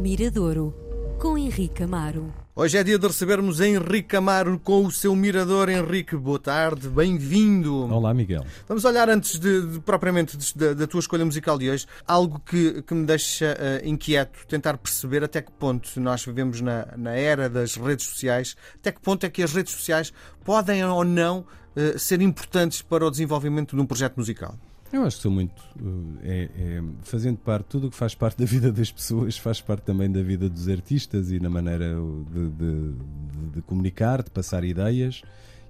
Miradouro, com Henrique Amaro. Hoje é dia de recebermos Henrique Amaro com o seu mirador. Henrique, boa tarde, bem-vindo. Olá, Miguel. Vamos olhar antes de, de propriamente de, da, da, tua escolha musical de hoje, algo que, que me deixa uh, inquieto, tentar perceber até que ponto nós vivemos na, na era das redes sociais, até que ponto é que as redes sociais podem ou não uh, ser importantes para o desenvolvimento de um projeto musical. Eu acho que sou muito. Eh, é, é, fazendo parte, tudo o que faz parte da vida das pessoas faz parte também da vida dos artistas e na maneira de, de, de, de comunicar, de passar ideias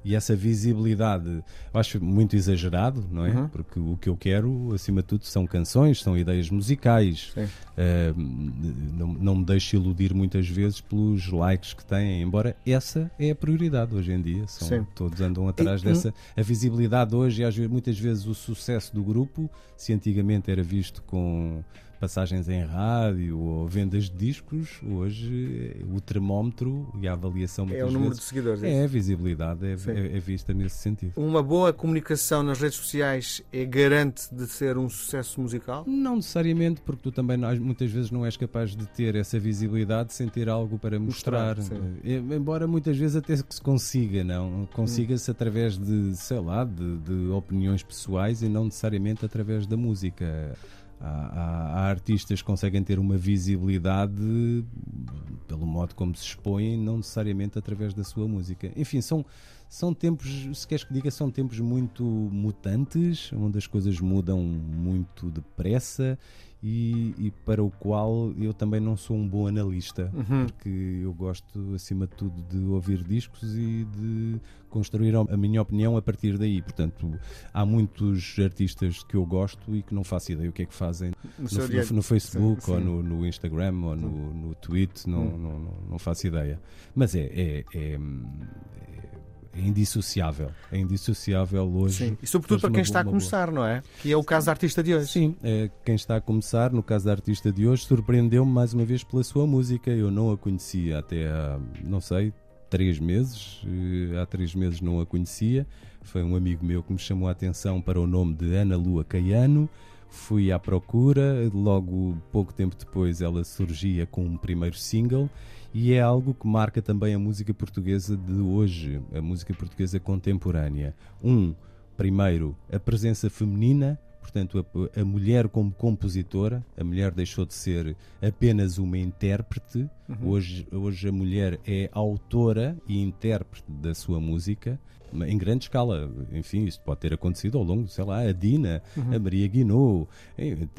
e essa visibilidade acho muito exagerado, não é? Uhum. Porque o que eu quero, acima de tudo, são canções, são ideias musicais. Uh, não, não me deixo iludir muitas vezes pelos likes que têm, embora essa é a prioridade hoje em dia. São, todos andam atrás e, dessa. A visibilidade hoje e muitas vezes o sucesso do grupo, se antigamente era visto com passagens em rádio ou vendas de discos, hoje o termómetro e a avaliação é o número de seguidores. É, é a visibilidade, é, é, é, vista nesse sentido. Uma boa comunicação nas redes sociais é garante de ser um sucesso musical? Não necessariamente, porque tu também muitas vezes não és capaz de ter essa visibilidade sem ter algo para mostrar. mostrar eh, Embora muitas vezes até que se consiga, não? Consiga-se hum. através de, sei lá, de, de opiniões pessoais e não necessariamente através da música. Há, há, artistas que conseguem ter uma visibilidade pelo modo como se expõem, não necessariamente através da sua música. Enfim, são, são tempos, se queres que diga, são tempos muito mutantes, onde as coisas mudam muito depressa e, e, para o qual eu também não sou um bom analista, uhum. porque eu gosto, acima de tudo, de ouvir discos e de construir a minha opinião a partir daí. Portanto, há muitos artistas que eu gosto e que não faço ideia o que é que fazem no, no, no Facebook sim, sim. ou no, no, Instagram ou no, no Tweet, não, hum. não, não, não, faço ideia. Mas é, é, é, é indissociável. É indissociável hoje. Sim. E sobretudo para quem está a começar, não é? Que é o caso da artista de hoje. Sim, é, quem está a começar, no caso da artista de hoje, surpreendeu-me mais uma vez pela sua música. Eu não a conhecia até há, não sei, três meses. Eh, há três meses não a conhecia. Foi um amigo meu que me chamou a atenção para o nome de Ana Lua Caiano. Fui à procura, logo pouco tempo depois ela surgia com um primeiro single e é algo que marca também a música portuguesa de hoje, a música portuguesa contemporânea. Um, primeiro, a presença feminina, portanto, a, a, mulher como compositora, a mulher deixou de ser apenas uma intérprete, uhum. hoje, hoje a mulher é autora e intérprete da sua música em grande escala. Enfim, isto pode ter acontecido ao longo, sei lá, a Dina, uhum. a Maria Guinot,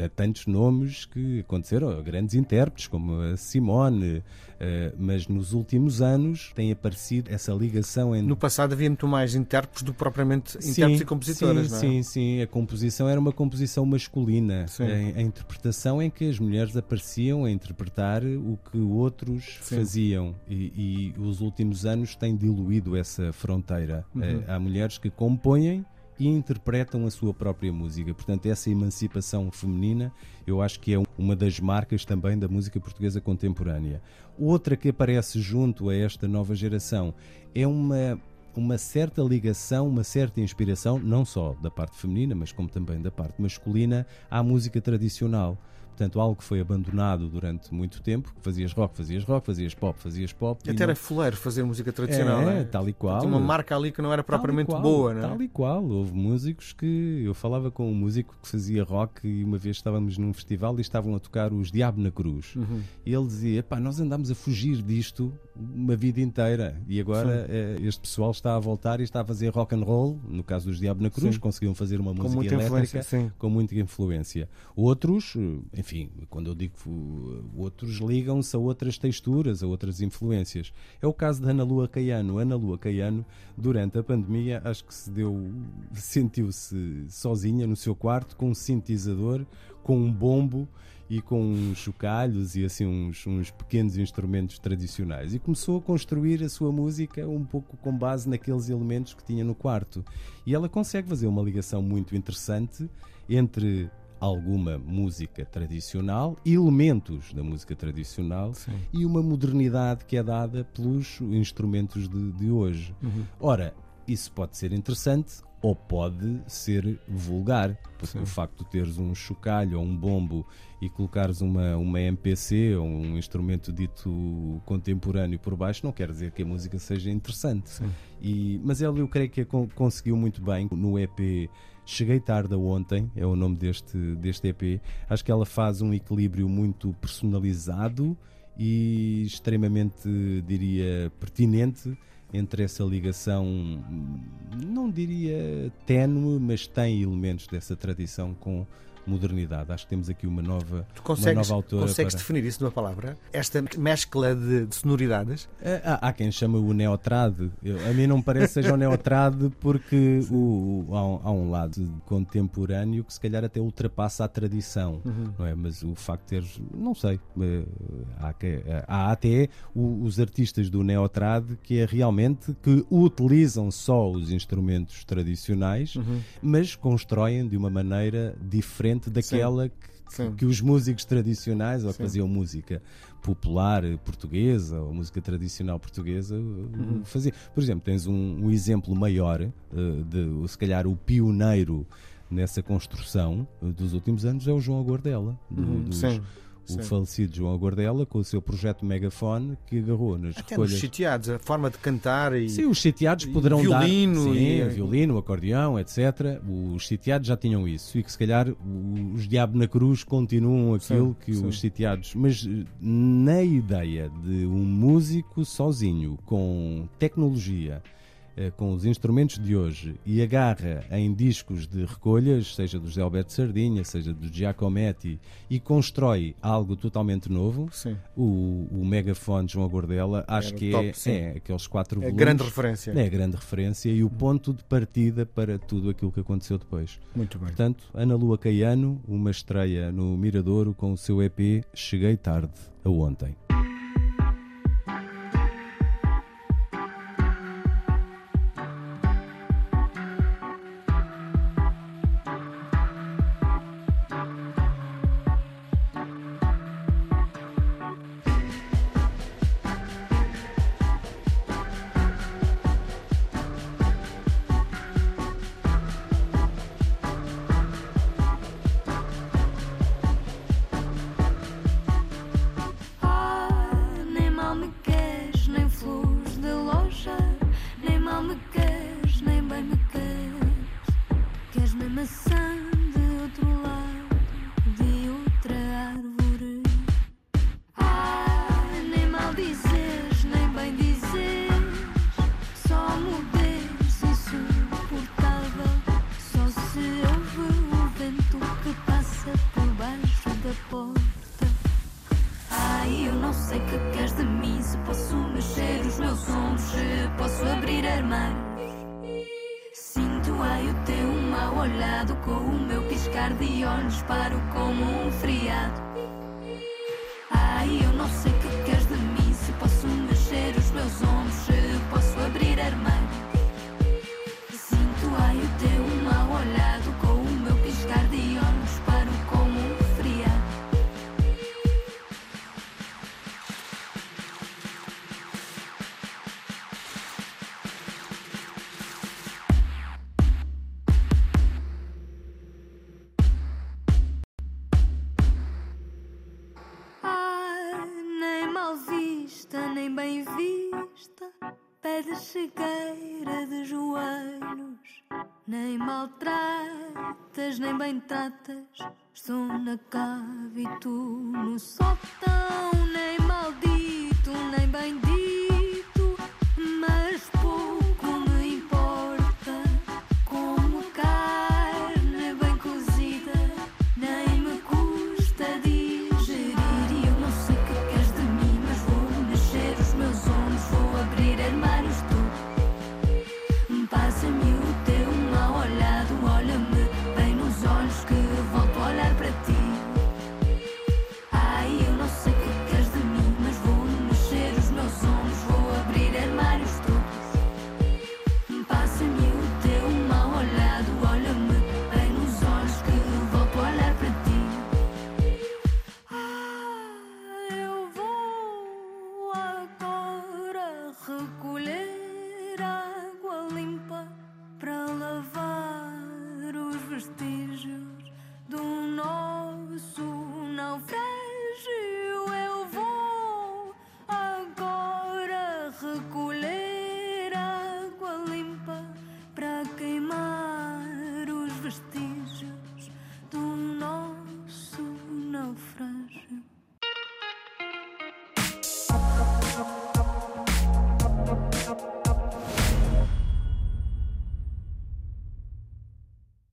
há tantos nomes que aconteceram, grandes intérpretes como a Simone, Uh, mas nos últimos anos tem aparecido essa ligação entre. No passado havia muito mais intérpretes do que propriamente intérpretes sim, e compositoras, sim, não é? Sim, sim. A composição era uma composição masculina. A, a, interpretação em que as mulheres apareciam a interpretar o que outros sim. faziam. E, e, os últimos anos têm diluído essa fronteira. Uhum. Uh, há mulheres que compõem e interpretam a sua própria música. Portanto, essa emancipação feminina eu acho que é uma das marcas também da música portuguesa contemporânea. Outra que aparece junto a esta nova geração é uma uma certa ligação, uma certa inspiração, não só da parte feminina, mas como também da parte masculina, à música tradicional. Portanto, algo que foi abandonado durante muito tempo. Fazias rock, fazias rock, fazias pop, fazias pop. E até era fuleiro fazer música tradicional, é, é? tal e qual. Tinha uma marca ali que não era propriamente qual, boa, não é? Tal e qual. Houve músicos que. Eu falava com um músico que fazia rock e uma vez estávamos num festival e estavam a tocar os Diabo na Cruz. Uhum. E ele dizia: pá, nós andámos a fugir disto uma vida inteira e agora eh, este pessoal está a voltar e está a fazer rock and roll. No caso dos Diabo na Cruz, sim. conseguiam fazer uma com música elétrica com muita influência. Outros, eh, enfim enfim, quando eu digo outros ligam-se a outras texturas, a outras influências. É o caso de Ana Lua Caiano. Ana Lua Caiano, durante a pandemia, acho que se deu, sentiu-se sozinha no seu quarto com um sintetizador, com um bombo e com uns chocalhos e assim uns, uns pequenos instrumentos tradicionais e começou a construir a sua música um pouco com base naqueles elementos que tinha no quarto e ela consegue fazer uma ligação muito interessante entre alguma música tradicional, elementos da música tradicional Sim. e uma modernidade que é dada pelos instrumentos de, de hoje. Uhum. Ora, isso pode ser interessante ou pode ser vulgar. Porque o facto de teres um chocalho ou um bombo e colocares uma, uma MPC ou um instrumento dito contemporâneo por baixo não quer dizer que a música seja interessante. E, mas ela eu creio que conseguiu muito bem no EP Cheguei Tarde Ontem, é o nome deste, deste EP. Acho que ela faz um equilíbrio muito personalizado e extremamente, diria, pertinente entre essa ligação, não diria ténue, mas tem elementos dessa tradição com modernidade. Acho que temos aqui uma nova, tu consegues, uma nova autora. Consegues para... definir isso numa palavra? Esta mescla de, de sonoridades? É, há, há, quem chama o neotrad. Eu, a mim não me parece que seja o neotrad porque o, o, há, um, há, um, lado contemporâneo que se calhar até ultrapassa a tradição, uhum. não é? Mas o facto de teres, não sei, eh, há, há até os artistas do neotrad que é realmente que utilizam só os instrumentos tradicionais, uhum. mas constroem de uma maneira diferente diferente daquela que, que, os músicos tradicionais ou que faziam música popular portuguesa ou música tradicional portuguesa uhum. faziam. Por exemplo, tens um, um exemplo maior, uh, de, se calhar o pioneiro nessa construção dos últimos anos é o João Agordela, do, uhum. dos, Sim o falecido João Agordela, com o seu projeto Megafone, que agarrou nas Até recolhas. Nos sitiados, a forma de cantar e. Sim, os sitiados poderão violino dar. Sim, e... violino, acordeão, etc. Os sitiados já tinham isso. E que se calhar os Diabo na Cruz continuam aquilo sim, que sim. os sitiados. Mas na ideia de um músico sozinho, com tecnologia eh, com os instrumentos de hoje e agarra em discos de recolhas, seja do José Alberto Sardinha, seja do Giacometti, e constrói algo totalmente novo, sim. o, o megafone João Gordela, acho que top, é, é, aqueles quatro é volumes. É grande referência. É grande referência e o ponto de partida para tudo aquilo que aconteceu depois. Muito bem. Portanto, Ana Lua Caiano, uma estreia no Miradouro com o seu EP Cheguei Tarde a Ontem. Olhado com o meu piscar de olhos paro como um friado. Ai, eu não sei o que queres de mim, se posso mexer os meus ombros, bem bem vista, pede chegueira de joelhos. Nem maltratas, nem bem tratas. Estou na cave e tu no sótão, nem maldito, nem bendito.